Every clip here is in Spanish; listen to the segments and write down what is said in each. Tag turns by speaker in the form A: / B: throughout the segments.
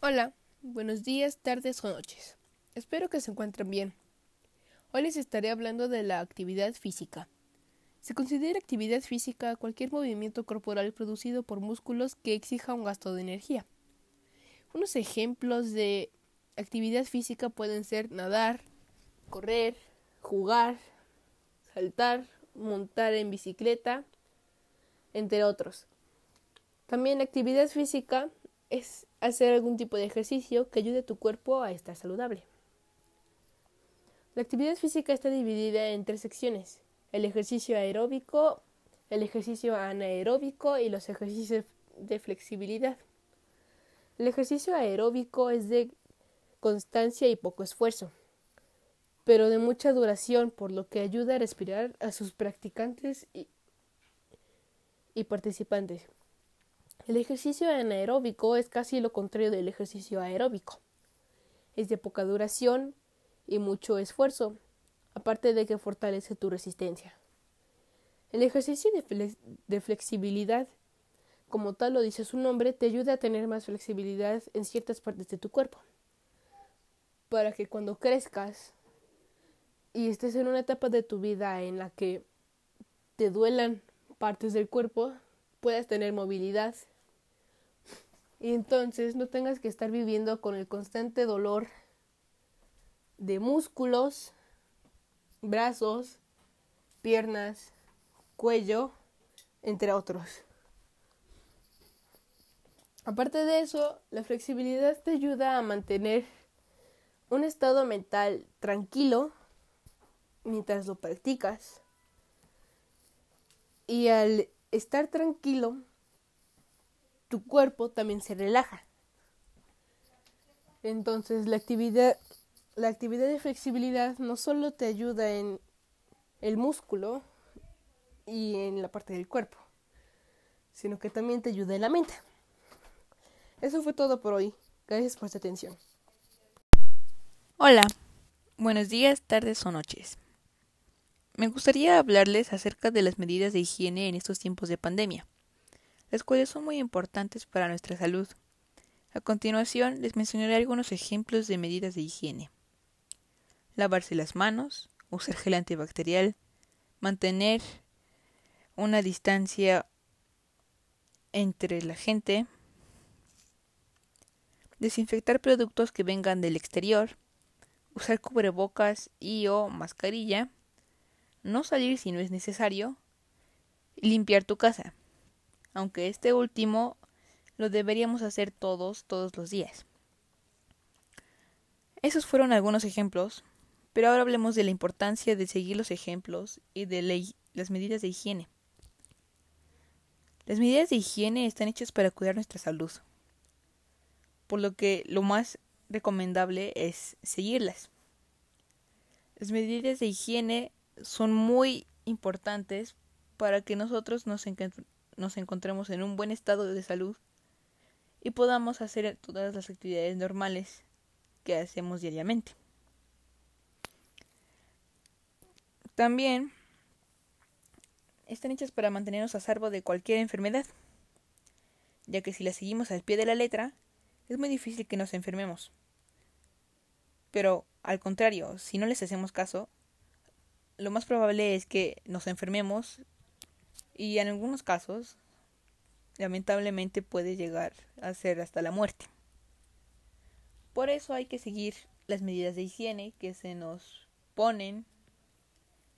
A: Hola, buenos días, tardes o noches. Espero que se encuentren bien. Hoy les estaré hablando de la actividad física. Se considera actividad física cualquier movimiento corporal producido por músculos que exija un gasto de energía. Unos ejemplos de actividad física pueden ser nadar, correr, jugar, saltar, montar en bicicleta, entre otros. También actividad física es hacer algún tipo de ejercicio que ayude a tu cuerpo a estar saludable. La actividad física está dividida en tres secciones, el ejercicio aeróbico, el ejercicio anaeróbico y los ejercicios de flexibilidad. El ejercicio aeróbico es de constancia y poco esfuerzo, pero de mucha duración, por lo que ayuda a respirar a sus practicantes y, y participantes. El ejercicio anaeróbico es casi lo contrario del ejercicio aeróbico. Es de poca duración y mucho esfuerzo, aparte de que fortalece tu resistencia. El ejercicio de, flexibilidad, como tal lo dice su nombre, te ayuda a tener más flexibilidad en ciertas partes de tu cuerpo, para que cuando crezcas y estés en una etapa de tu vida en la que te duelan partes del cuerpo, puedas tener movilidad y entonces no tengas que estar viviendo con el constante dolor de músculos, brazos, piernas, cuello, entre otros. Aparte de eso, la flexibilidad te ayuda a mantener un estado mental tranquilo mientras lo practicas. Y al estar tranquilo, tu cuerpo también se relaja. Entonces la actividad, la actividad de flexibilidad no solo te ayuda en el músculo y en la parte del cuerpo, sino que también te ayuda en la mente. Eso fue todo por hoy. Gracias por su atención.
B: Hola, buenos días, tardes o noches. Me gustaría hablarles acerca de las medidas de higiene en estos tiempos de pandemia las cuales son muy importantes para nuestra salud. A continuación les mencionaré algunos ejemplos de medidas de higiene. Lavarse las manos, usar gel antibacterial, mantener una distancia entre la gente, desinfectar productos que vengan del exterior, usar cubrebocas y o mascarilla, no salir si no es necesario, limpiar tu casa aunque este último lo deberíamos hacer todos, todos los días. Esos fueron algunos ejemplos, pero ahora hablemos de la importancia de seguir los ejemplos y de las medidas de higiene. Las medidas de higiene están hechas para cuidar nuestra salud, por lo que lo más recomendable es seguirlas. Las medidas de higiene son muy importantes para que nosotros nos, nos encontremos en un buen estado de salud y podamos hacer todas las actividades normales que hacemos diariamente. También están hechas para mantenernos a salvo de cualquier enfermedad, ya que si las seguimos al pie de la letra, es muy difícil que nos enfermemos. Pero, al contrario, si no les hacemos caso, lo más probable es que nos enfermemos y en algunos casos lamentablemente puede llegar a ser hasta la muerte. Por eso hay que seguir las medidas de higiene que se nos ponen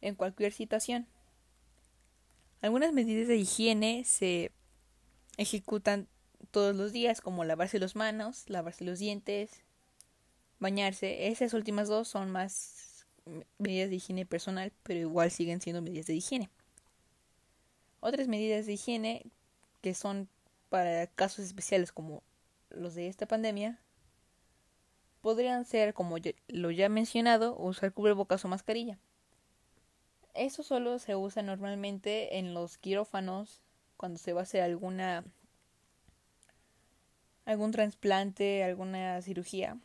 B: en cualquier situación. Algunas medidas de higiene se ejecutan todos los días, como lavarse las manos, lavarse los dientes, bañarse. Esas últimas dos son más medidas de higiene personal, pero igual siguen siendo medidas de higiene. Otras medidas de higiene que son para casos especiales como los de esta pandemia podrían ser, como lo ya mencionado, usar cubrebocas o mascarilla. Eso solo se usa normalmente en los quirófanos cuando se va a hacer alguna algún trasplante, alguna cirugía,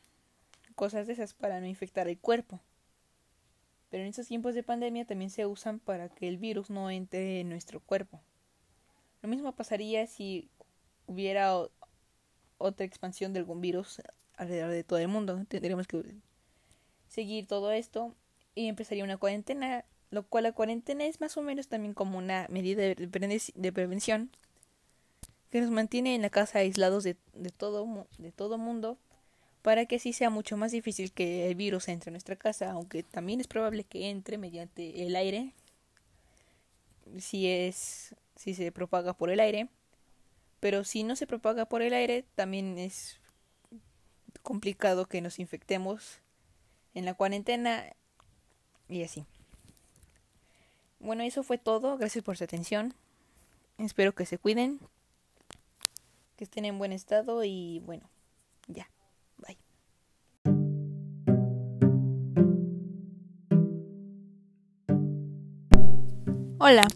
B: cosas de esas para no infectar el cuerpo pero en estos tiempos de pandemia también se usan para que el virus no entre en nuestro cuerpo. Lo mismo pasaría si hubiera otra expansión de algún virus alrededor de todo el mundo. Tendríamos que seguir todo esto y empezaría una cuarentena, lo cual la cuarentena es más o menos también como una medida de, prevención que nos mantiene en la casa aislados de, de, todo de todo mundo para que así sea mucho más difícil que el virus entre en nuestra casa, aunque también es probable que entre mediante el aire si es si se propaga por el aire, pero si no se propaga por el aire también es complicado que nos infectemos en la cuarentena y así. Bueno, eso fue todo. Gracias por su atención. Espero que se cuiden, que estén en buen estado y bueno, ya. Hola.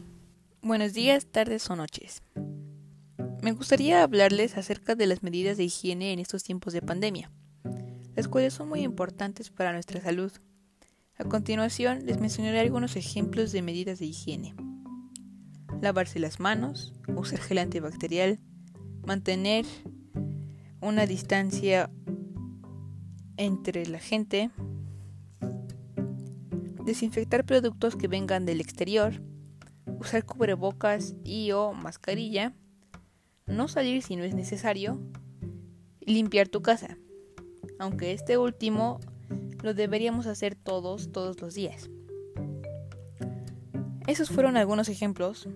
B: Buenos días, tardes o noches. Me gustaría hablarles acerca de las medidas de higiene en estos tiempos de pandemia, las cuales son muy importantes para nuestra salud. A continuación les mencionaré algunos ejemplos de medidas de higiene. Lavarse las manos, usar gel antibacterial, mantener una distancia entre la gente, desinfectar productos que vengan del exterior, usar cubrebocas y o mascarilla, no salir si no es necesario, limpiar tu casa, aunque este último lo deberíamos hacer todos, todos los días. Esos fueron algunos ejemplos,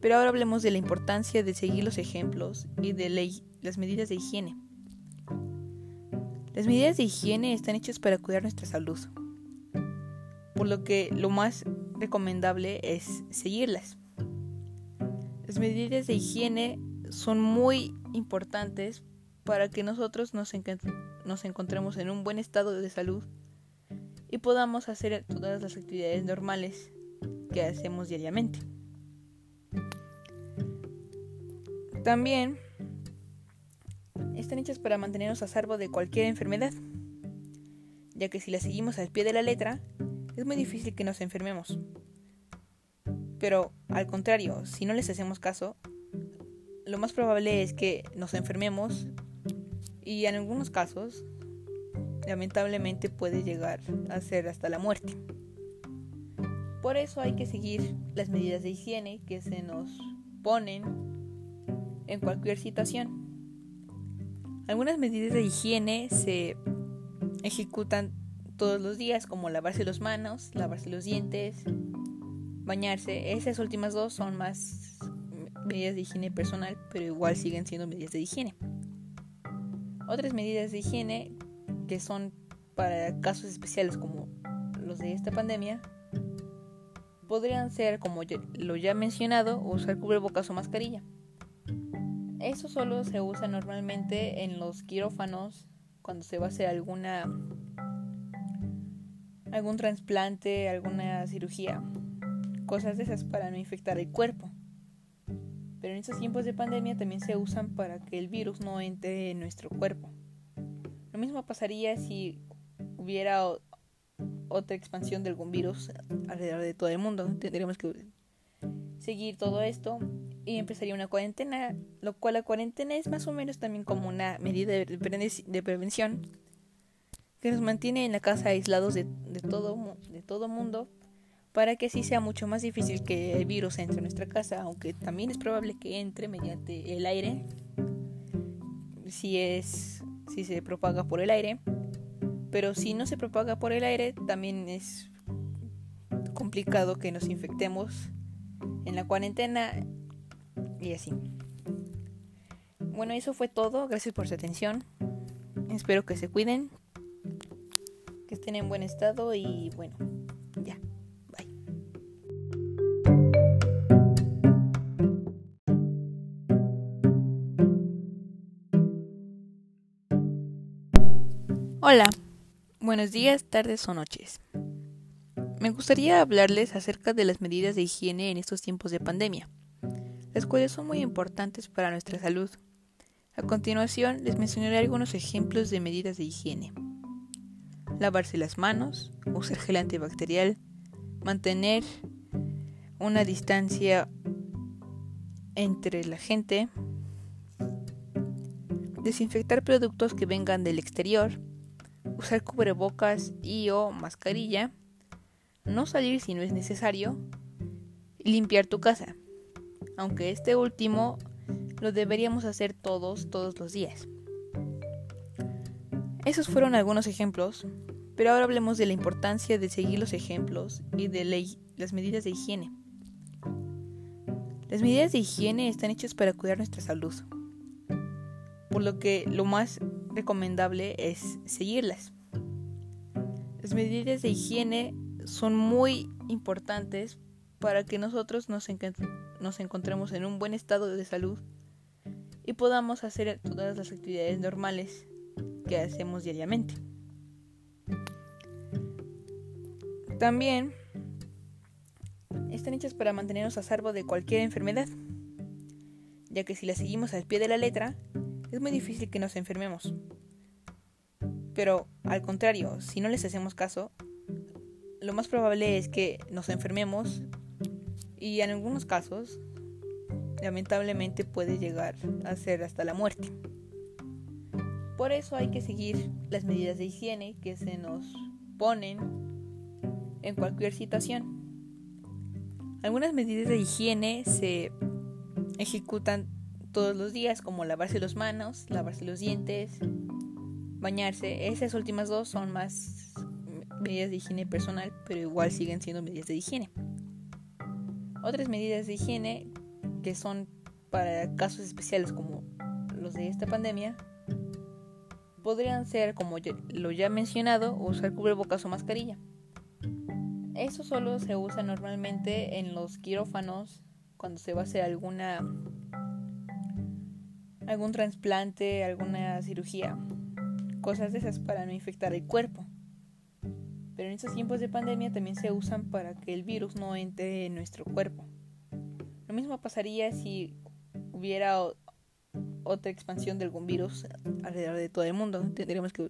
B: pero ahora hablemos de la importancia de seguir los ejemplos y de las medidas de higiene. Las medidas de higiene están hechas para cuidar nuestra salud, por lo que lo más recomendable es seguirlas. Las medidas de higiene son muy importantes para que nosotros nos, encontremos en un buen estado de salud y podamos hacer todas las actividades normales que hacemos diariamente. También están hechas para mantenernos a salvo de cualquier enfermedad, ya que si las seguimos al pie de la letra, es muy difícil que nos enfermemos. Pero al contrario, si no les hacemos caso, lo más probable es que nos enfermemos y en algunos casos, lamentablemente puede llegar a ser hasta la muerte. Por eso hay que seguir las medidas de higiene que se nos ponen en cualquier situación. Algunas medidas de higiene se ejecutan todos los días, como lavarse las manos, lavarse los dientes, bañarse. Esas últimas dos son más medidas de higiene personal, pero igual siguen siendo medidas de higiene. Otras medidas de higiene que son para casos especiales como los de esta pandemia podrían ser, como lo ya mencionado, usar cubrebocas o mascarilla. Eso solo se usa normalmente en los quirófanos cuando se va a hacer alguna algún trasplante, alguna cirugía, cosas de esas para no infectar el cuerpo. Pero en estos tiempos de pandemia también se usan para que el virus no entre en nuestro cuerpo. Lo mismo pasaría si hubiera otra expansión de algún virus alrededor de todo el mundo. Tendríamos que seguir todo esto y empezaría una cuarentena, lo cual la cuarentena es más o menos también como una medida de prevención que nos mantiene en la casa aislados de, todo, de todo mundo para que así sea mucho más difícil que el virus entre en nuestra casa, aunque también es probable que entre mediante el aire, si es si se propaga por el aire, pero si no se propaga por el aire, también es complicado que nos infectemos en la cuarentena y así. Bueno, eso fue todo. Gracias por su atención. Espero que se cuiden que estén en buen estado y bueno, ya. Hola, buenos días, tardes o noches. Me gustaría hablarles acerca de las medidas de higiene en estos tiempos de pandemia, las cuales son muy importantes para nuestra salud. A continuación les mencionaré algunos ejemplos de medidas de higiene lavarse las manos, usar gel antibacterial, mantener una distancia entre la gente, desinfectar productos que vengan del exterior, usar cubrebocas y o mascarilla, no salir si no es necesario limpiar tu casa, aunque este último lo deberíamos hacer todos, todos los días. Esos fueron algunos ejemplos, pero ahora hablemos de la importancia de seguir los ejemplos y de las medidas de higiene. Las medidas de higiene están hechas para cuidar nuestra salud, por lo que lo más recomendable es seguirlas. Las medidas de higiene son muy importantes para que nosotros nos, encontremos en un buen estado de salud y podamos hacer todas las actividades normales que hacemos diariamente. También están hechas para mantenernos a salvo de cualquier enfermedad, ya que si las seguimos al pie de la letra, es muy difícil que nos enfermemos. Pero al contrario, si no les hacemos caso, lo más probable es que nos enfermemos y en algunos casos, lamentablemente puede llegar a ser hasta la muerte. Por eso hay que seguir las medidas de higiene que se nos ponen en cualquier situación. Algunas medidas de higiene se ejecutan todos los días, como lavarse las manos, lavarse los dientes, bañarse. Esas últimas dos son más medidas de higiene personal, pero igual siguen siendo medidas de higiene. Otras medidas de higiene que son para casos especiales como los de esta pandemia podrían ser, como lo ya mencionado, usar cubrebocas o mascarilla. Eso solo se usa normalmente en los quirófanos cuando se va a hacer alguna algún trasplante, alguna cirugía, cosas de esas para no infectar el cuerpo. Pero en estos tiempos de pandemia también se usan para que el virus no entre en nuestro cuerpo. Lo mismo pasaría si hubiera otra expansión de algún virus alrededor de todo el mundo. Tendríamos que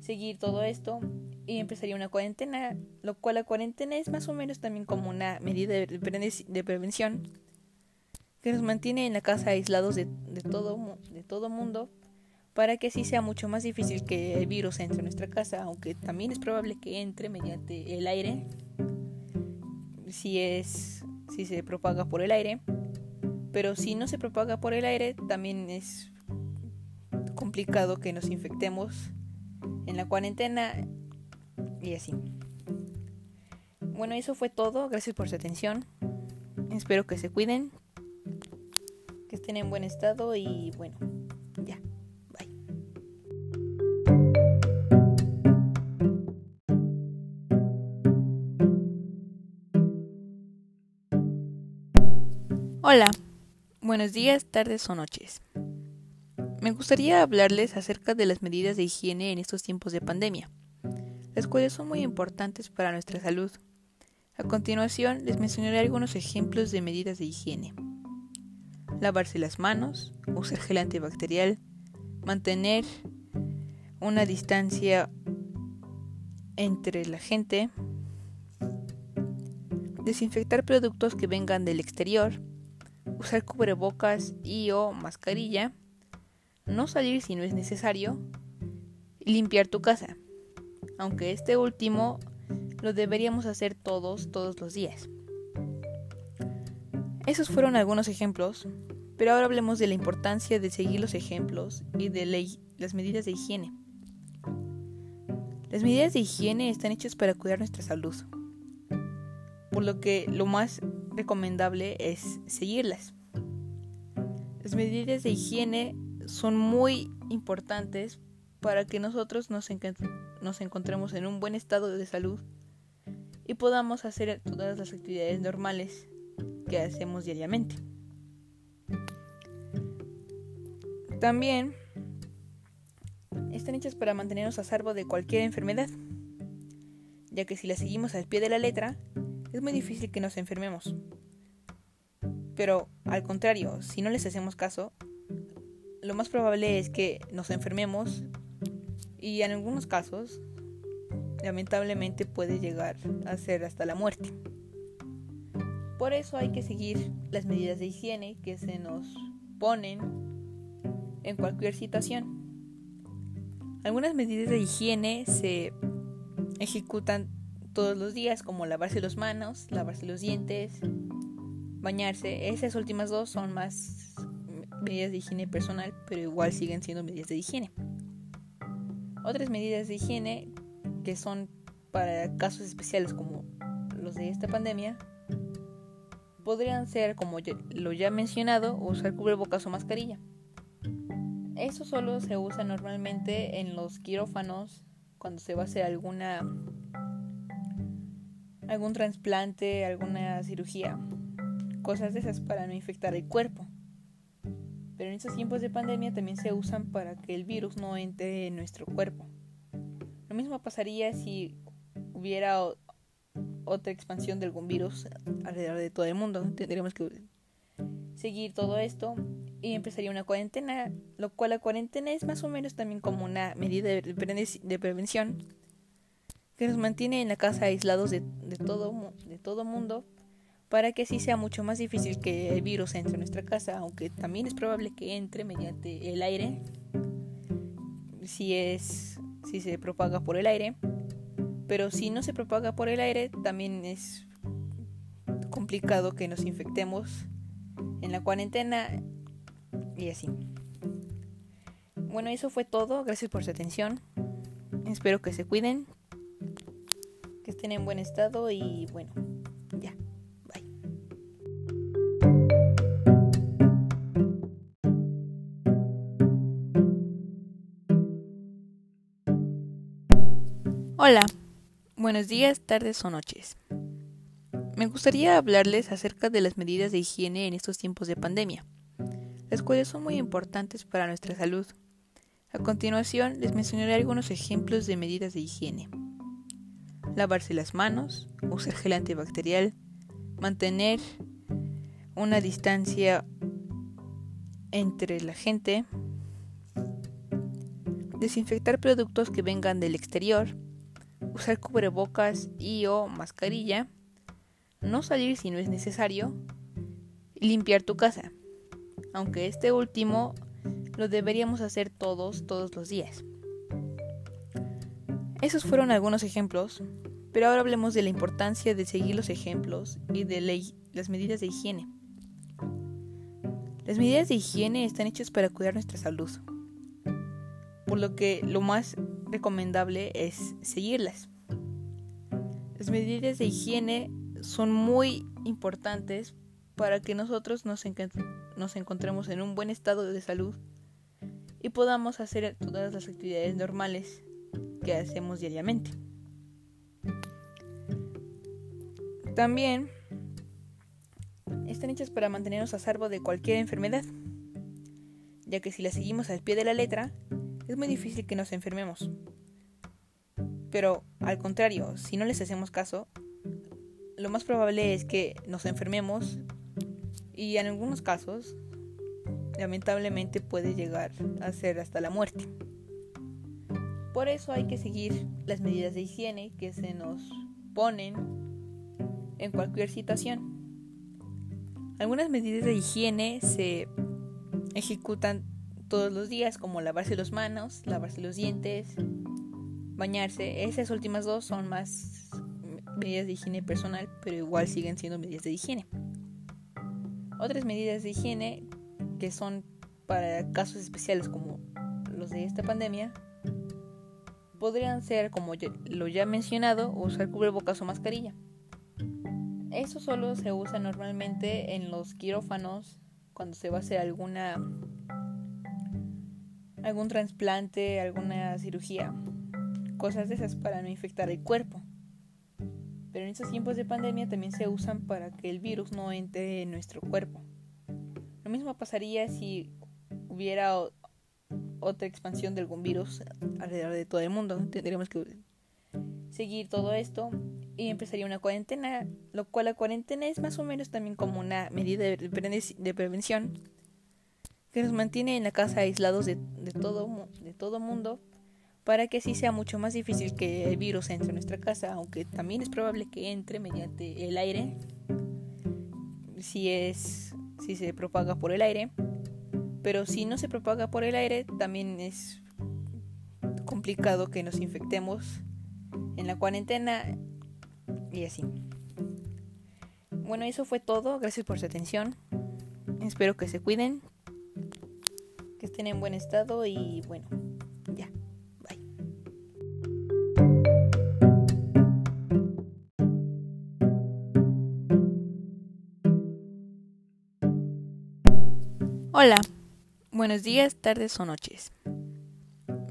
B: seguir todo esto y empezaría una cuarentena, lo cual la cuarentena es más o menos también como una medida de prevención que nos mantiene en la casa aislados de, todo de todo mundo para que así sea mucho más difícil que el virus entre en nuestra casa, aunque también es probable que entre mediante el aire si es si se propaga por el aire pero si no se propaga por el aire, también es complicado que nos infectemos en la cuarentena y así. Bueno, eso fue todo. Gracias por su atención. Espero que se cuiden, que estén en buen estado y bueno, ya. Hola. Buenos días, tardes o noches. Me gustaría hablarles acerca de las medidas de higiene en estos tiempos de pandemia, las cuales son muy importantes para nuestra salud. A continuación les mencionaré algunos ejemplos de medidas de higiene. Lavarse las manos, usar gel antibacterial, mantener una distancia entre la gente, desinfectar productos que vengan del exterior, usar cubrebocas y o mascarilla, no salir si no es necesario limpiar tu casa, aunque este último lo deberíamos hacer todos, todos los días. Esos fueron algunos ejemplos, pero ahora hablemos de la importancia de seguir los ejemplos y de las medidas de higiene. Las medidas de higiene están hechas para cuidar nuestra salud, por lo que lo más recomendable es seguirlas. Las medidas de higiene son muy importantes para que nosotros nos, nos encontremos en un buen estado de salud y podamos hacer todas las actividades normales que hacemos diariamente. También están hechas para mantenernos a salvo de cualquier enfermedad, ya que si las seguimos al pie de la letra, es muy difícil que nos enfermemos. Pero al contrario, si no les hacemos caso, lo más probable es que nos enfermemos y en algunos casos, lamentablemente puede llegar a ser hasta la muerte. Por eso hay que seguir las medidas de higiene que se nos ponen en cualquier situación. Algunas medidas de higiene se ejecutan todos los días, como lavarse las manos, lavarse los dientes, bañarse. Esas últimas dos son más medidas de higiene personal, pero igual siguen siendo medidas de higiene. Otras medidas de higiene que son para casos especiales como los de esta pandemia podrían ser, como lo ya mencionado, usar cubrebocas o mascarilla. Eso solo se usa normalmente en los quirófanos cuando se va a hacer alguna algún trasplante, alguna cirugía, cosas de esas para no infectar el cuerpo. Pero en estos tiempos de pandemia también se usan para que el virus no entre en nuestro cuerpo. Lo mismo pasaría si hubiera otra expansión de algún virus alrededor de todo el mundo. Tendríamos que seguir todo esto y empezaría una cuarentena, lo cual la cuarentena es más o menos también como una medida de prevención que nos mantiene en la casa aislados de, todo, de todo mundo para que así sea mucho más difícil que el virus entre en nuestra casa, aunque también es probable que entre mediante el aire, si es si se propaga por el aire, pero si no se propaga por el aire, también es complicado que nos infectemos en la cuarentena y así. Bueno, eso fue todo. Gracias por su atención. Espero que se cuiden que estén en buen estado y bueno, Hola, buenos días, tardes o noches. Me gustaría hablarles acerca de las medidas de higiene en estos tiempos de pandemia, las cuales son muy importantes para nuestra salud. A continuación les mencionaré algunos ejemplos de medidas de higiene lavarse las manos, usar gel antibacterial, mantener una distancia entre la gente, desinfectar productos que vengan del exterior, usar cubrebocas y o mascarilla, no salir si no es necesario, y limpiar tu casa, aunque este último lo deberíamos hacer todos, todos los días. Esos fueron algunos ejemplos, pero ahora hablemos de la importancia de seguir los ejemplos y de las medidas de higiene. Las medidas de higiene están hechas para cuidar nuestra salud, por lo que lo más recomendable es seguirlas. Las medidas de higiene son muy importantes para que nosotros nos, encontremos en un buen estado de salud y podamos hacer todas las actividades normales que hacemos diariamente. También están hechas para mantenernos a salvo de cualquier enfermedad, ya que si las seguimos al pie de la letra, es muy difícil que nos enfermemos. Pero al contrario, si no les hacemos caso, lo más probable es que nos enfermemos y en algunos casos, lamentablemente puede llegar a ser hasta la muerte. Por eso hay que seguir las medidas de higiene que se nos ponen en cualquier situación. Algunas medidas de higiene se ejecutan todos los días, como lavarse las manos, lavarse los dientes, bañarse. Esas últimas dos son más medidas de higiene personal, pero igual siguen siendo medidas de higiene. Otras medidas de higiene que son para casos especiales como los de esta pandemia podrían ser, como lo ya mencionado, usar cubrebocas o mascarilla. Eso solo se usa normalmente en los quirófanos cuando se va a hacer alguna algún trasplante, alguna cirugía, cosas de esas para no infectar el cuerpo. Pero en estos tiempos de pandemia también se usan para que el virus no entre en nuestro cuerpo. Lo mismo pasaría si hubiera otra expansión de algún virus alrededor de todo el mundo. Tendríamos que seguir todo esto y empezaría una cuarentena, lo cual la cuarentena es más o menos también como una medida de prevención que nos mantiene en la casa aislados de, todo, de todo mundo para que así sea mucho más difícil que el virus entre en nuestra casa, aunque también es probable que entre mediante el aire, si es si se propaga por el aire Pero si no se propaga por el aire, también es complicado que nos infectemos en la cuarentena y así. Bueno, eso fue todo. Gracias por su atención. Espero que se cuiden, que estén en buen estado y bueno, ya. Hola, buenos días, tardes o noches.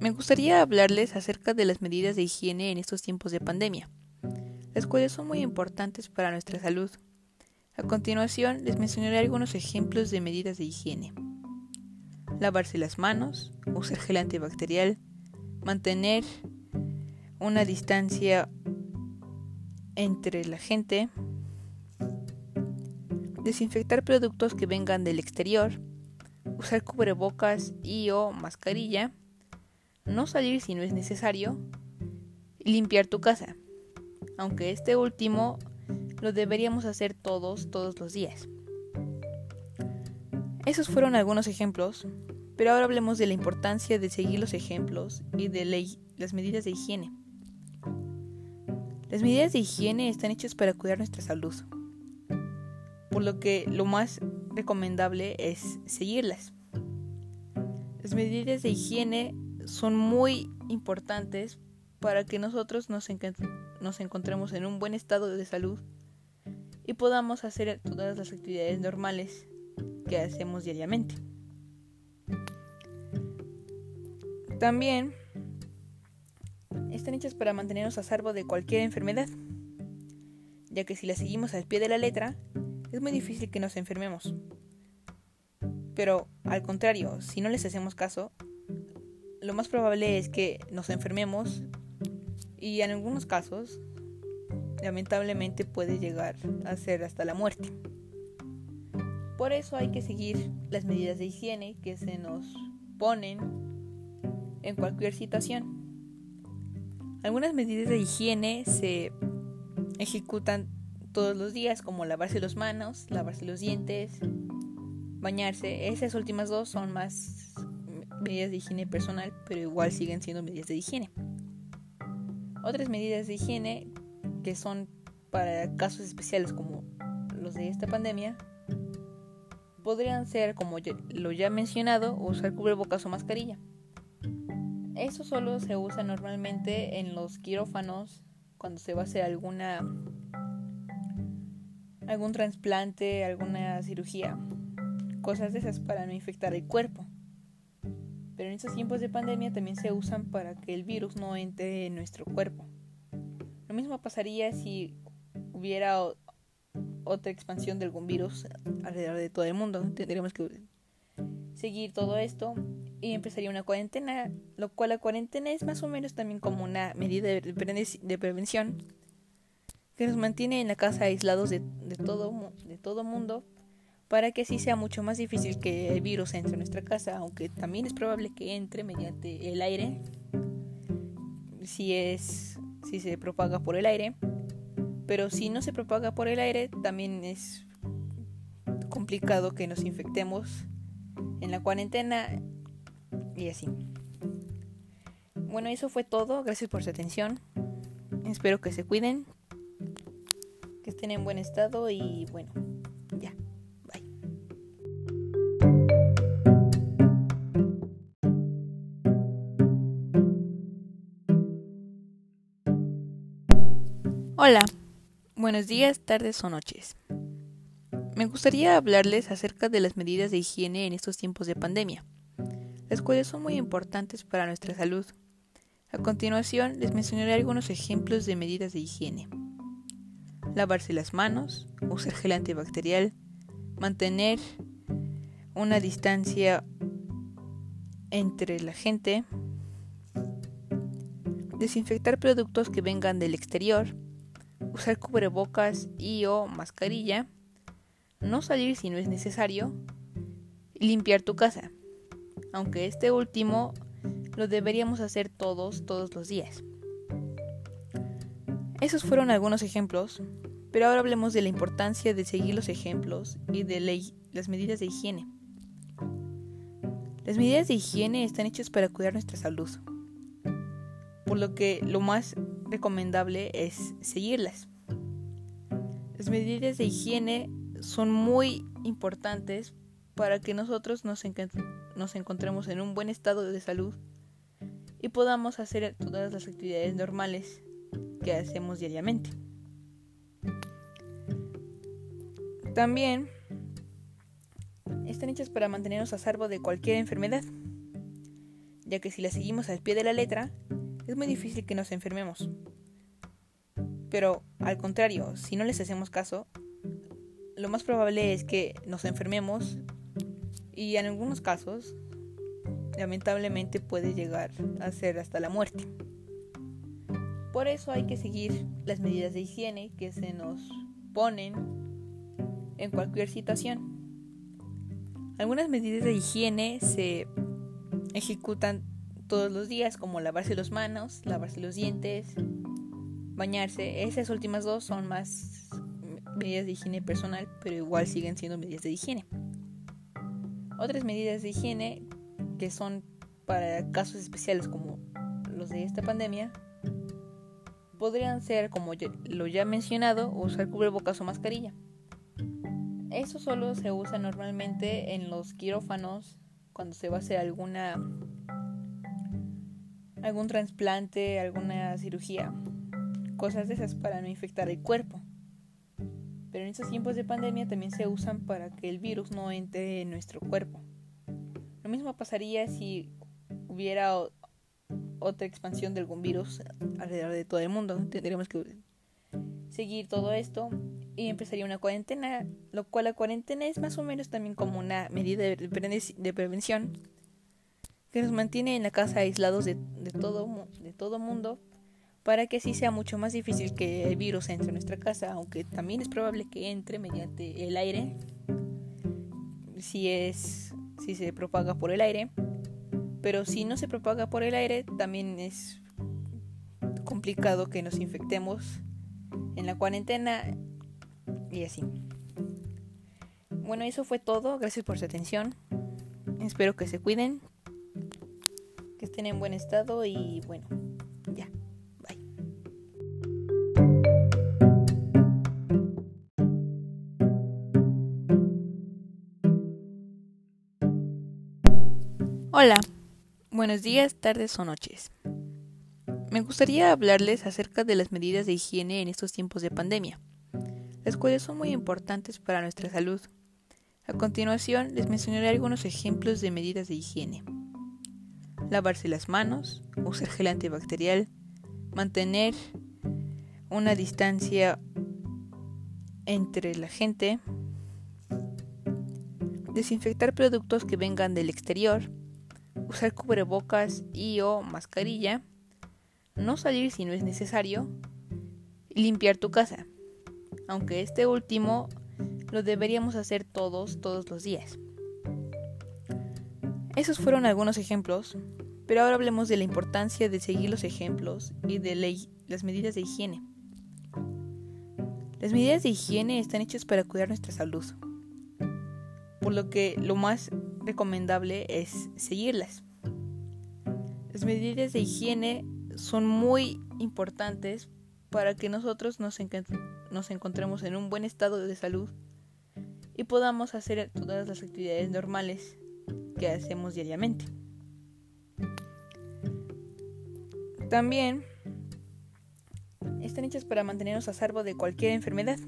B: Me gustaría hablarles acerca de las medidas de higiene en estos tiempos de pandemia, las cuales son muy importantes para nuestra salud. A continuación les mencionaré algunos ejemplos de medidas de higiene. Lavarse las manos, usar gel antibacterial, mantener una distancia entre la gente, desinfectar productos que vengan del exterior, usar cubrebocas y o mascarilla, no salir si no es necesario, y limpiar tu casa, aunque este último lo deberíamos hacer todos, todos los días. Esos fueron algunos ejemplos, pero ahora hablemos de la importancia de seguir los ejemplos y de las medidas de higiene. Las medidas de higiene están hechas para cuidar nuestra salud, por lo que lo más recomendable es seguirlas. Las medidas de higiene son muy importantes para que nosotros nos, encontremos en un buen estado de salud y podamos hacer todas las actividades normales que hacemos diariamente. También están hechas para mantenernos a salvo de cualquier enfermedad, ya que si las seguimos al pie de la letra, es muy difícil que nos enfermemos. Pero al contrario, si no les hacemos caso, lo más probable es que nos enfermemos y en algunos casos lamentablemente puede llegar a ser hasta la muerte. Por eso hay que seguir las medidas de higiene que se nos ponen en cualquier situación. Algunas medidas de higiene se ejecutan todos los días como lavarse las manos, lavarse los dientes, bañarse. Esas últimas dos son más medidas de higiene personal, pero igual siguen siendo medidas de higiene. Otras medidas de higiene que son para casos especiales como los de esta pandemia, podrían ser, como lo ya mencionado, usar cubrebocas o mascarilla. Eso solo se usa normalmente en los quirófanos cuando se va a hacer alguna algún trasplante, alguna cirugía, cosas de esas para no infectar el cuerpo. Pero en estos tiempos de pandemia también se usan para que el virus no entre en nuestro cuerpo. Lo mismo pasaría si hubiera otra expansión de algún virus alrededor de todo el mundo. Tendríamos que seguir todo esto y empezaría una cuarentena, lo cual la cuarentena es más o menos también como una medida de, prevención que nos mantiene en la casa aislados de, todo de todo mundo para que así sea mucho más difícil que el virus entre en nuestra casa, aunque también es probable que entre mediante el aire si es si se propaga por el aire. Pero si no se propaga por el aire, también es complicado que nos infectemos en la cuarentena y así. Bueno, eso fue todo. Gracias por su atención. Espero que se cuiden, que estén en buen estado y bueno. Hola, buenos días, tardes o noches. Me gustaría hablarles acerca de las medidas de higiene en estos tiempos de pandemia, las cuales son muy importantes para nuestra salud. A continuación les mencionaré algunos ejemplos de medidas de higiene. Lavarse las manos, usar gel antibacterial, mantener una distancia entre la gente, desinfectar productos que vengan del exterior, usar cubrebocas y o mascarilla, no salir si no es necesario, limpiar tu casa, aunque este último lo deberíamos hacer todos, todos los días. Esos fueron algunos ejemplos, pero ahora hablemos de la importancia de seguir los ejemplos y de las medidas de higiene. Las medidas de higiene están hechas para cuidar nuestra salud, por lo que lo más recomendable es seguirlas. Las medidas de higiene son muy importantes para que nosotros nos, encontremos en un buen estado de salud y podamos hacer todas las actividades normales que hacemos diariamente. También están hechas para mantenernos a salvo de cualquier enfermedad, ya que si las seguimos al pie de la letra, es muy difícil que nos enfermemos. Pero al contrario, si no les hacemos caso, lo más probable es que nos enfermemos y en algunos casos, lamentablemente puede llegar a ser hasta la muerte. Por eso hay que seguir las medidas de higiene que se nos ponen en cualquier situación. Algunas medidas de higiene se ejecutan todos los días, como lavarse las manos, lavarse los dientes, bañarse. Esas últimas dos son más medidas de higiene personal, pero igual siguen siendo medidas de higiene. Otras medidas de higiene que son para casos especiales como los de esta pandemia podrían ser, como lo ya mencionado, usar cubrebocas o mascarilla. Eso solo se usa normalmente en los quirófanos cuando se va a hacer alguna algún trasplante, alguna cirugía, cosas de esas para no infectar el cuerpo. Pero en estos tiempos de pandemia también se usan para que el virus no entre en nuestro cuerpo. Lo mismo pasaría si hubiera otra expansión de algún virus alrededor de todo el mundo. Tendríamos que seguir todo esto y empezaría una cuarentena, lo cual la cuarentena es más o menos también como una medida de prevención que nos mantiene en la casa aislados de, todo de todo mundo para que así sea mucho más difícil que el virus entre en nuestra casa, aunque también es probable que entre mediante el aire si es si se propaga por el aire, pero si no se propaga por el aire también es complicado que nos infectemos en la cuarentena y así. Bueno, eso fue todo. Gracias por su atención. Espero que se cuiden, en buen estado y bueno, ya. Hola, buenos días, tardes o noches. Me gustaría hablarles acerca de las medidas de higiene en estos tiempos de pandemia las cuales son muy importantes para nuestra salud. A continuación les mencionaré algunos ejemplos de medidas de higiene. Lavarse las manos, usar gel antibacterial, mantener una distancia entre la gente, desinfectar productos que vengan del exterior, usar cubrebocas y o mascarilla, no salir si no es necesario, y limpiar tu casa aunque este último lo deberíamos hacer todos, todos los días. Esos fueron algunos ejemplos, pero ahora hablemos de la importancia de seguir los ejemplos y de las medidas de higiene. Las medidas de higiene están hechas para cuidar nuestra salud, por lo que lo más recomendable es seguirlas. Las medidas de higiene son muy importantes para que nosotros nos, encontremos en un buen estado de salud y podamos hacer todas las actividades normales que hacemos diariamente. También están hechas para mantenernos a salvo de cualquier enfermedad,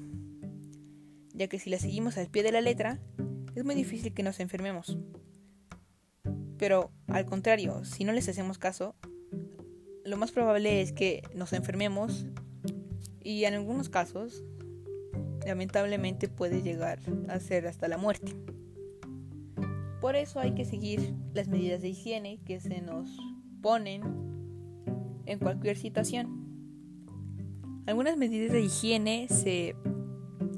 B: ya que si las seguimos al pie de la letra, es muy difícil que nos enfermemos. Pero al contrario, si no les hacemos caso, lo más probable es que nos enfermemos y en algunos casos lamentablemente puede llegar a ser hasta la muerte. Por eso hay que seguir las medidas de higiene que se nos ponen en cualquier situación. Algunas medidas de higiene se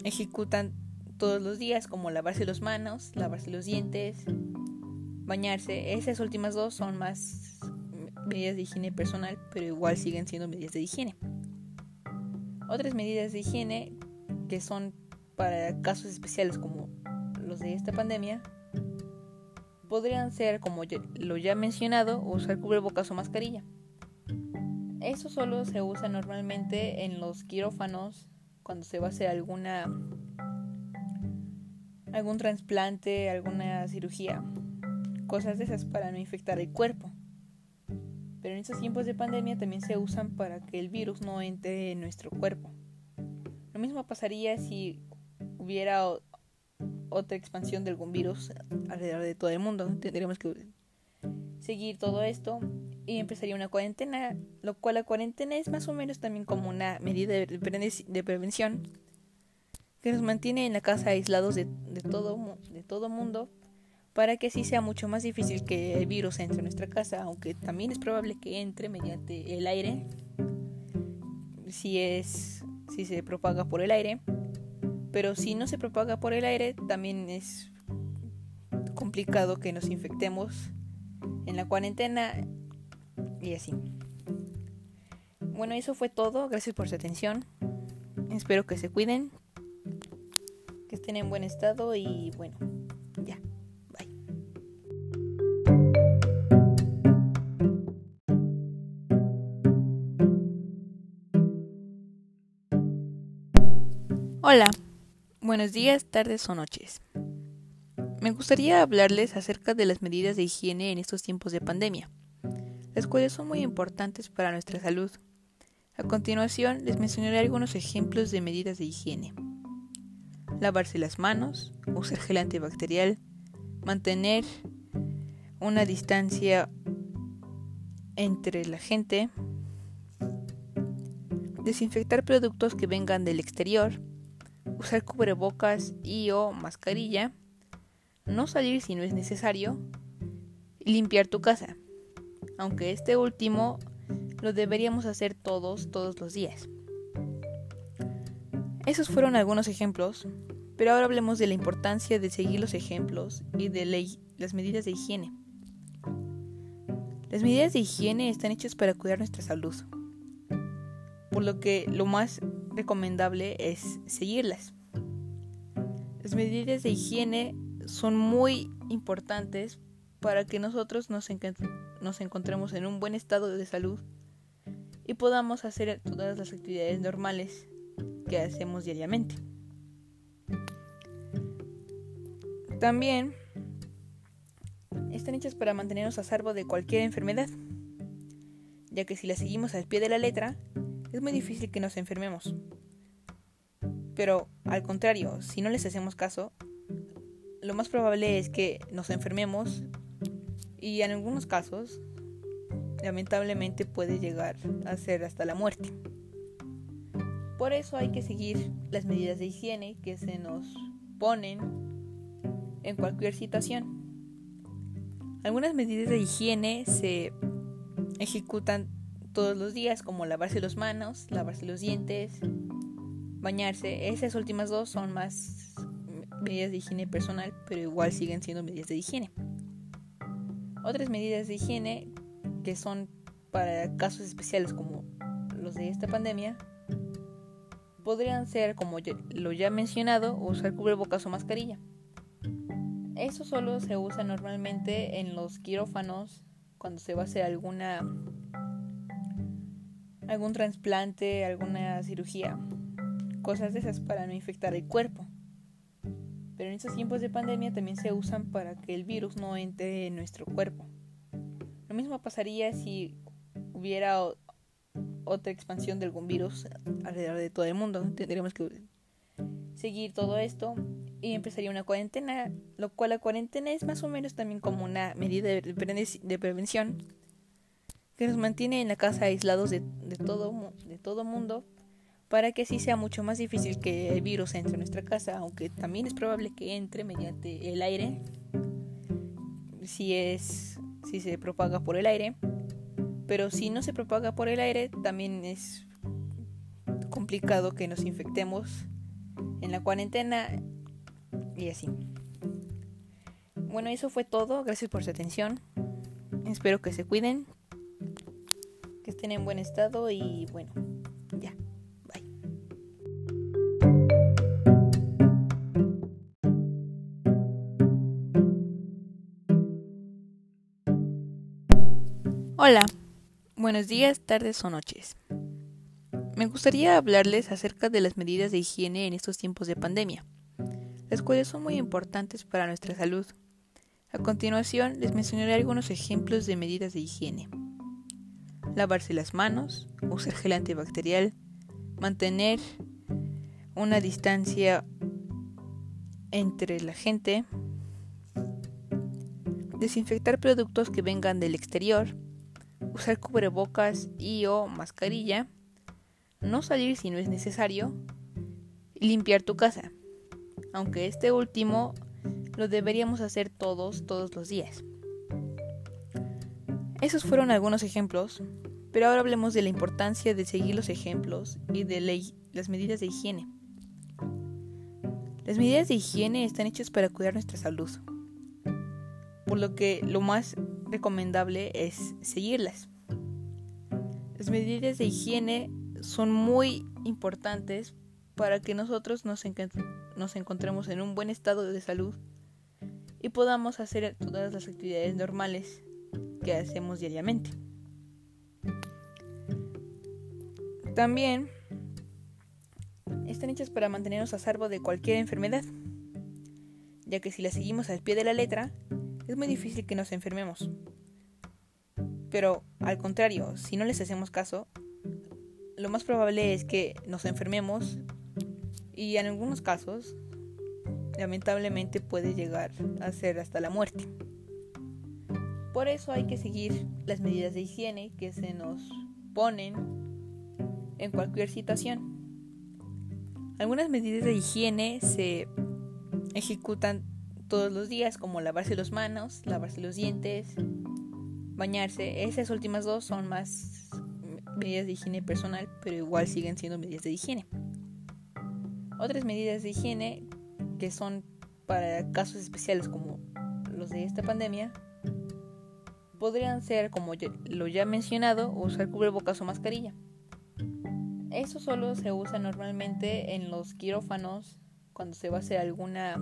B: ejecutan todos los días como lavarse las manos, lavarse los dientes, bañarse. Esas últimas dos son más medidas de higiene personal, pero igual siguen siendo medidas de higiene. Otras medidas de higiene que son para casos especiales como los de esta pandemia podrían ser, como lo ya mencionado, usar cubrebocas o mascarilla. Eso solo se usa normalmente en los quirófanos cuando se va a hacer alguna algún trasplante, alguna cirugía, cosas de esas para no infectar el cuerpo. Pero en estos tiempos de pandemia también se usan para que el virus no entre en nuestro cuerpo. Lo mismo pasaría si hubiera otra expansión de algún virus alrededor de todo el mundo. Tendríamos que seguir todo esto y empezaría una cuarentena, lo cual la cuarentena es más o menos también como una medida de, prevención que nos mantiene en la casa aislados de, todo de todo mundo para que así sea mucho más difícil que el virus entre en nuestra casa, aunque también es probable que entre mediante el aire si es si se propaga por el aire, pero si no se propaga por el aire también es complicado que nos infectemos en la cuarentena y así. Bueno, eso fue todo. Gracias por su atención. Espero que se cuiden, que estén en buen estado y bueno, ya. Hola, buenos días, tardes o noches. Me gustaría hablarles acerca de las medidas de higiene en estos tiempos de pandemia las cuales son muy importantes para nuestra salud. A continuación les mencionaré algunos ejemplos de medidas de higiene. Lavarse las manos, usar gel antibacterial, mantener una distancia entre la gente, desinfectar productos que vengan del exterior, usar cubrebocas y o mascarilla, no salir si no es necesario, limpiar tu casa aunque este último lo deberíamos hacer todos, todos los días. Esos fueron algunos ejemplos, pero ahora hablemos de la importancia de seguir los ejemplos y de las medidas de higiene. Las medidas de higiene están hechas para cuidar nuestra salud, por lo que lo más recomendable es seguirlas. Las medidas de higiene son muy importantes para que nosotros nos, encontremos en un buen estado de salud y podamos hacer todas las actividades normales que hacemos diariamente. También están hechas para mantenernos a salvo de cualquier enfermedad, ya que si las seguimos al pie de la letra, es muy difícil que nos enfermemos. Pero al contrario, si no les hacemos caso, lo más probable es que nos enfermemos y en algunos casos lamentablemente puede llegar a ser hasta la muerte. Por eso hay que seguir las medidas de higiene que se nos ponen en cualquier situación. Algunas medidas de higiene se ejecutan todos los días como lavarse las manos, lavarse los dientes, bañarse. Esas últimas dos son más medidas de higiene personal, pero igual siguen siendo medidas de higiene. Otras medidas de higiene que son para casos especiales como los de esta pandemia podrían ser, como lo ya mencionado, usar cubrebocas o mascarilla. Eso solo se usa normalmente en los quirófanos cuando se va a hacer alguna algún trasplante, alguna cirugía, cosas de esas para no infectar el cuerpo pero en estos tiempos de pandemia también se usan para que el virus no entre en nuestro cuerpo. Lo mismo pasaría si hubiera otra expansión de algún virus alrededor de todo el mundo. Tendríamos que seguir todo esto y empezaría una cuarentena, lo cual la cuarentena es más o menos también como una medida de prevención que nos mantiene en la casa aislados de, todo de todo mundo para que así sea mucho más difícil que el virus entre en nuestra casa, aunque también es probable que entre mediante el aire, si es si se propaga por el aire, pero si no se propaga por el aire, también es complicado que nos infectemos en la cuarentena y así. Bueno, eso fue todo. Gracias por su atención. Espero que se cuiden, que estén en buen estado y bueno. Hola, buenos días, tardes o noches. Me gustaría hablarles acerca de las medidas de higiene en estos tiempos de pandemia, las cuales son muy importantes para nuestra salud. A continuación les mencionaré algunos ejemplos de medidas de higiene. Lavarse las manos, usar gel antibacterial, mantener una distancia entre la gente, desinfectar productos que vengan del exterior, usar cubrebocas y o mascarilla, no salir si no es necesario, y limpiar tu casa, aunque este último lo deberíamos hacer todos, todos los días. Esos fueron algunos ejemplos, pero ahora hablemos de la importancia de seguir los ejemplos y de las medidas de higiene. Las medidas de higiene están hechas para cuidar nuestra salud, por lo que lo más recomendable es seguirlas. Las medidas de higiene son muy importantes para que nosotros nos, encontremos en un buen estado de salud y podamos hacer todas las actividades normales que hacemos diariamente. También están hechas para mantenernos a salvo de cualquier enfermedad, ya que si las seguimos al pie de la letra, es muy difícil que nos enfermemos. Pero al contrario, si no les hacemos caso, lo más probable es que nos enfermemos y en algunos casos, lamentablemente puede llegar a ser hasta la muerte. Por eso hay que seguir las medidas de higiene que se nos ponen en cualquier situación. Algunas medidas de higiene se ejecutan todos los días, como lavarse las manos, lavarse los dientes, bañarse. Esas últimas dos son más medidas de higiene personal, pero igual siguen siendo medidas de higiene. Otras medidas de higiene que son para casos especiales como los de esta pandemia podrían ser, como lo ya mencionado, usar cubrebocas o mascarilla. Eso solo se usa normalmente en los quirófanos cuando se va a hacer alguna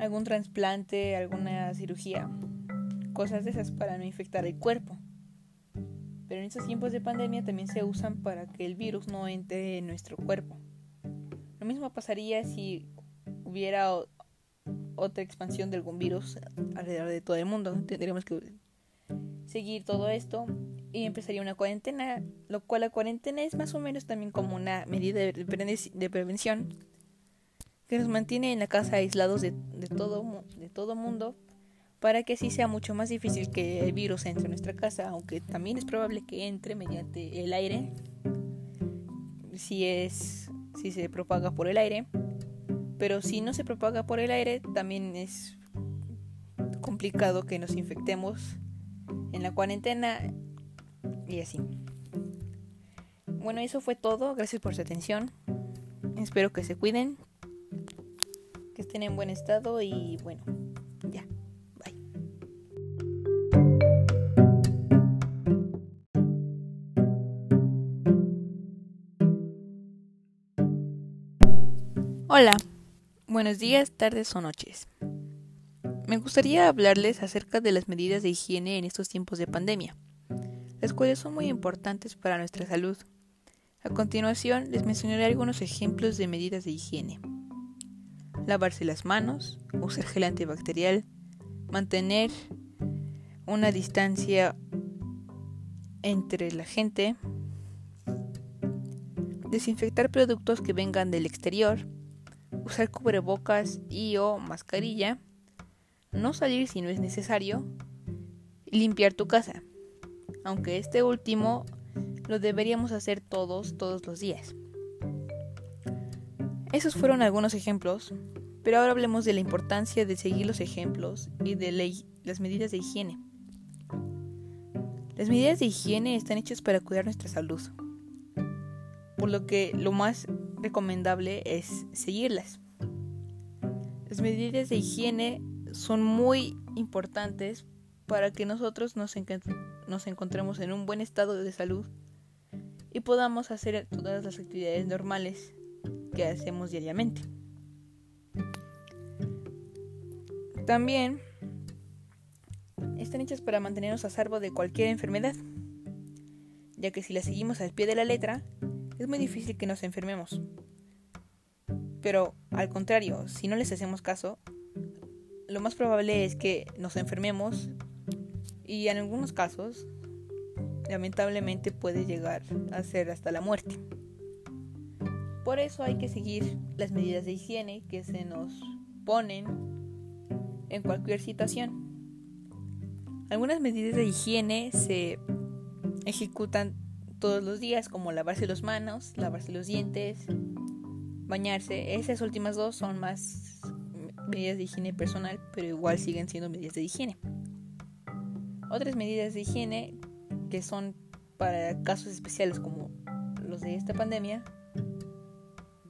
B: algún trasplante, alguna cirugía, cosas de esas para no infectar el cuerpo. Pero en estos tiempos de pandemia también se usan para que el virus no entre en nuestro cuerpo. Lo mismo pasaría si hubiera otra expansión de algún virus alrededor de todo el mundo. Tendríamos que seguir todo esto y empezaría una cuarentena, lo cual la cuarentena es más o menos también como una medida de, prevención que nos mantiene en la casa aislados de, todo de todo mundo para que así sea mucho más difícil que el virus entre en nuestra casa, aunque también es probable que entre mediante el aire si es si se propaga por el aire, pero si no se propaga por el aire también es complicado que nos infectemos en la cuarentena y así. Bueno, eso fue todo. Gracias por su atención. Espero que se cuiden, que estén en buen estado y bueno, ya. Hola, buenos días, tardes o noches. Me gustaría hablarles acerca de las medidas de higiene en estos tiempos de pandemia las cuales son muy importantes para nuestra salud. A continuación les mencionaré algunos ejemplos de medidas de higiene. Lavarse las manos, usar gel antibacterial, mantener una distancia entre la gente, desinfectar productos que vengan del exterior, usar cubrebocas y o mascarilla, no salir si no es necesario, y limpiar tu casa aunque este último lo deberíamos hacer todos, todos los días. Esos fueron algunos ejemplos, pero ahora hablemos de la importancia de seguir los ejemplos y de las medidas de higiene. Las medidas de higiene están hechas para cuidar nuestra salud, por lo que lo más recomendable es seguirlas. Las medidas de higiene son muy importantes para que nosotros nos, encontremos en un buen estado de salud y podamos hacer todas las actividades normales que hacemos diariamente. También están hechas para mantenernos a salvo de cualquier enfermedad, ya que si las seguimos al pie de la letra, es muy difícil que nos enfermemos. Pero, al contrario, si no les hacemos caso, lo más probable es que nos enfermemos y en algunos casos, lamentablemente puede llegar a ser hasta la muerte. Por eso hay que seguir las medidas de higiene que se nos ponen en cualquier situación. Algunas medidas de higiene se ejecutan todos los días, como lavarse las manos, lavarse los dientes, bañarse. Esas últimas dos son más medidas de higiene personal, pero igual siguen siendo medidas de higiene. Otras medidas de higiene que son para casos especiales como los de esta pandemia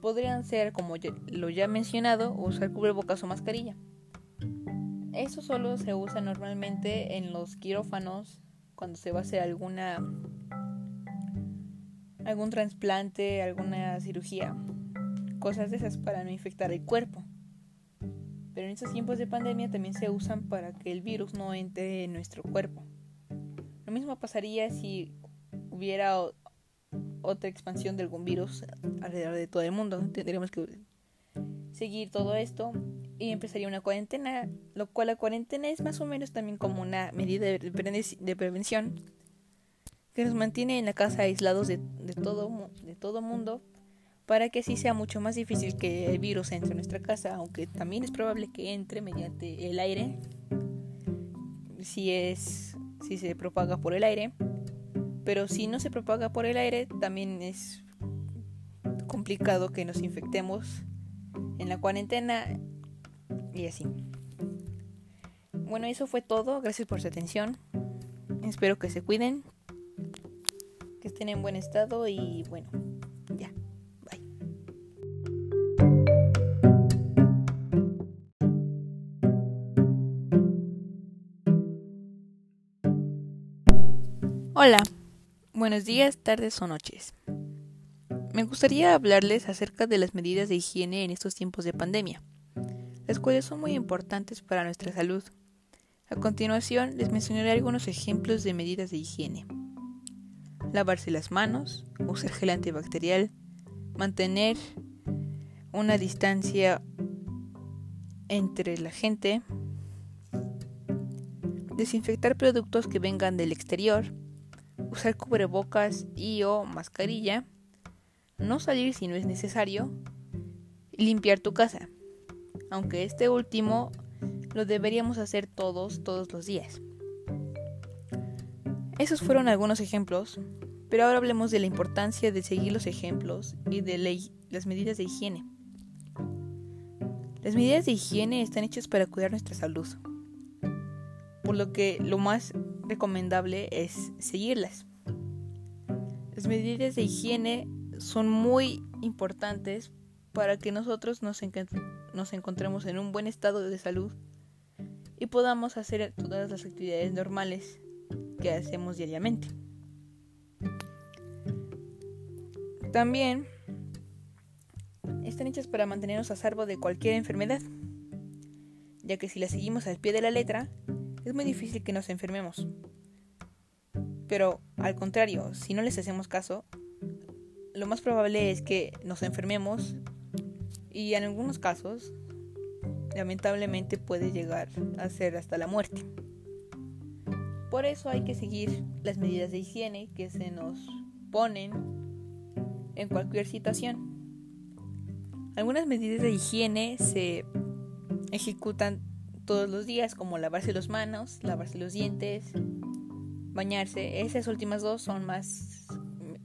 B: podrían ser, como lo ya mencionado, usar cubrebocas o mascarilla. Eso solo se usa normalmente en los quirófanos cuando se va a hacer alguna algún trasplante, alguna cirugía, cosas de esas para no infectar el cuerpo. Pero en estos tiempos de pandemia también se usan para que el virus no entre en nuestro cuerpo. Lo mismo pasaría si hubiera otra expansión de algún virus alrededor de todo el mundo. Tendríamos que seguir todo esto y empezaría una cuarentena, lo cual la cuarentena es más o menos también como una medida de prevención que nos mantiene en la casa aislados de, todo de todo mundo para que así sea mucho más difícil que el virus entre en nuestra casa, aunque también es probable que entre mediante el aire si es si se propaga por el aire, pero si no se propaga por el aire también es complicado que nos infectemos en la cuarentena y así. Bueno, eso fue todo. Gracias por su atención. Espero que se cuiden, estén en buen estado y bueno, ya. Hola, buenos días, tardes o noches. Me gustaría hablarles acerca de las medidas de higiene en estos tiempos de pandemia las cuales son muy importantes para nuestra salud. A continuación les mencionaré algunos ejemplos de medidas de higiene. Lavarse las manos, usar gel antibacterial, mantener una distancia entre la gente, desinfectar productos que vengan del exterior, usar cubrebocas y o mascarilla, no salir si no es necesario, limpiar tu casa aunque este último lo deberíamos hacer todos, todos los días. Esos fueron algunos ejemplos, pero ahora hablemos de la importancia de seguir los ejemplos y de las medidas de higiene. Las medidas de higiene están hechas para cuidar nuestra salud, por lo que lo más recomendable es seguirlas. Las medidas de higiene son muy importantes para que nosotros nos, encontremos en un buen estado de salud y podamos hacer todas las actividades normales que hacemos diariamente. También están hechas para mantenernos a salvo de cualquier enfermedad, ya que si las seguimos al pie de la letra, es muy difícil que nos enfermemos. Pero al contrario, si no les hacemos caso, lo más probable es que nos enfermemos y en algunos casos lamentablemente puede llegar a ser hasta la muerte. Por eso hay que seguir las medidas de higiene que se nos ponen en cualquier situación. Algunas medidas de higiene se ejecutan todos los días como lavarse las manos, lavarse los dientes, bañarse. Esas últimas dos son más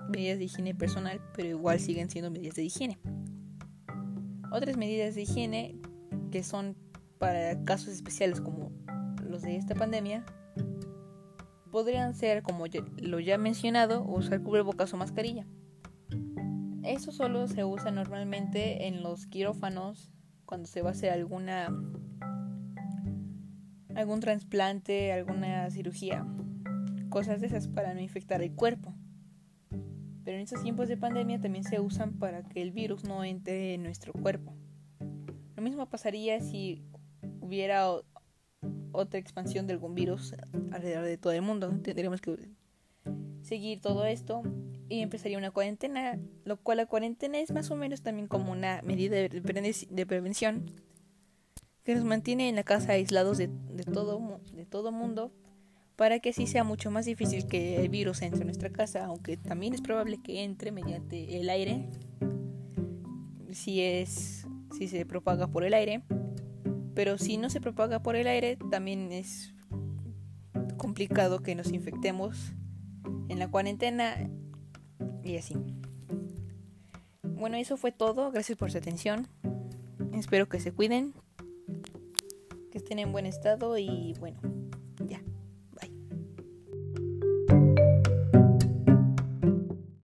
B: medidas de higiene personal, pero igual siguen siendo medidas de higiene. Otras medidas de higiene que son para casos especiales como los de esta pandemia podrían ser, como lo ya mencionado, usar cubrebocas o mascarilla. Eso solo se usa normalmente en los quirófanos cuando se va a hacer alguna algún trasplante, alguna cirugía, cosas de esas para no infectar el cuerpo. Pero en estos tiempos de pandemia también se usan para que el virus no entre en nuestro cuerpo. Lo mismo pasaría si hubiera otra expansión de algún virus alrededor de todo el mundo. Tendríamos que seguir todo esto y empezaría una cuarentena, lo cual la cuarentena es más o menos también como una medida de, prevención que nos mantiene en la casa aislados de, todo de todo mundo para que así sea mucho más difícil que el virus entre en nuestra casa, aunque también es probable que entre mediante el aire si es si se propaga por el aire, pero si no se propaga por el aire también es complicado que nos infectemos en la cuarentena y así. Bueno, eso fue todo. Gracias por su atención. Espero que se cuiden, que estén en buen estado y bueno.